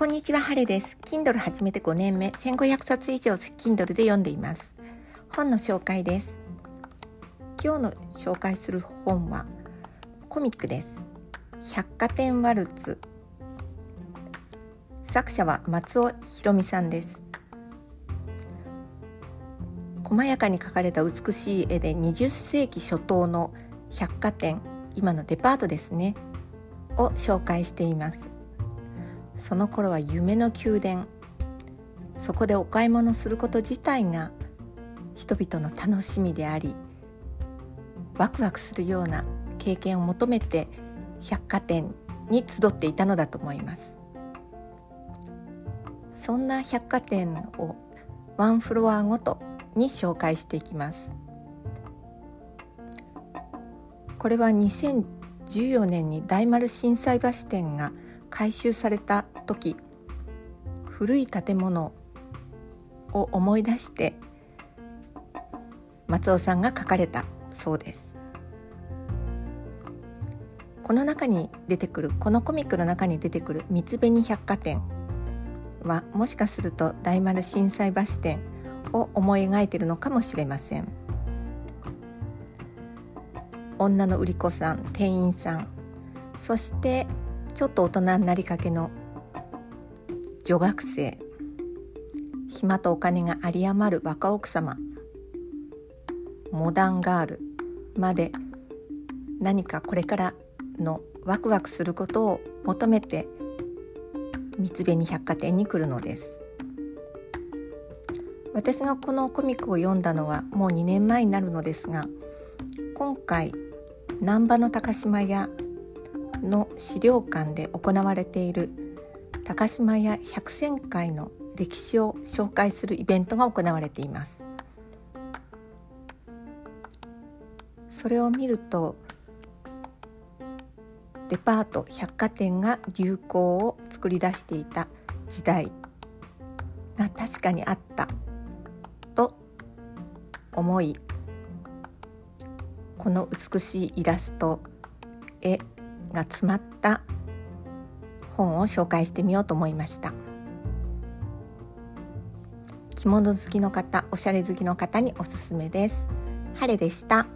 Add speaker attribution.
Speaker 1: こんにちは、ハレです。Kindle 始めて5年目、1500冊以上 Kindle で読んでいます。本の紹介です。今日の紹介する本はコミックです。百貨店ワルツ。作者は松尾ひ美さんです。細やかに描かれた美しい絵で20世紀初頭の百貨店、今のデパートですね、を紹介しています。その頃は夢の宮殿。そこでお買い物すること自体が人々の楽しみでありワクワクするような経験を求めて百貨店に集っていたのだと思います。そんな百貨店をワンフロアごとに紹介していきます。これは2014年に大丸心斎橋店が改修された時古い建物を思い出して松尾さんが書かれたそうです。この中に出てくるこのコミックの中に出てくる三つ紅百貨店はもしかすると大丸心斎橋店を思い描いているのかもしれません。女の売り子さん店員さんそしてちょっと大人になりかけの女学生。暇とお金が有り余る若奥様。モダンガールまで何かこれからのワクワクすることを求めて三つ紅百貨店に来るのです。私がこのコミックを読んだのはもう2年前になるのですが今回難波の高島屋の資料館で行われている高島屋百選会の歴史を紹介するイベントが行われています。それを見るとデパート百貨店が流行を作り出していた時代が確かにあったと思いこの美しいイラスト絵が詰まった本を紹介してみようと思いました。着物好きの方おしゃれ好きの方におすすめです。晴れでした。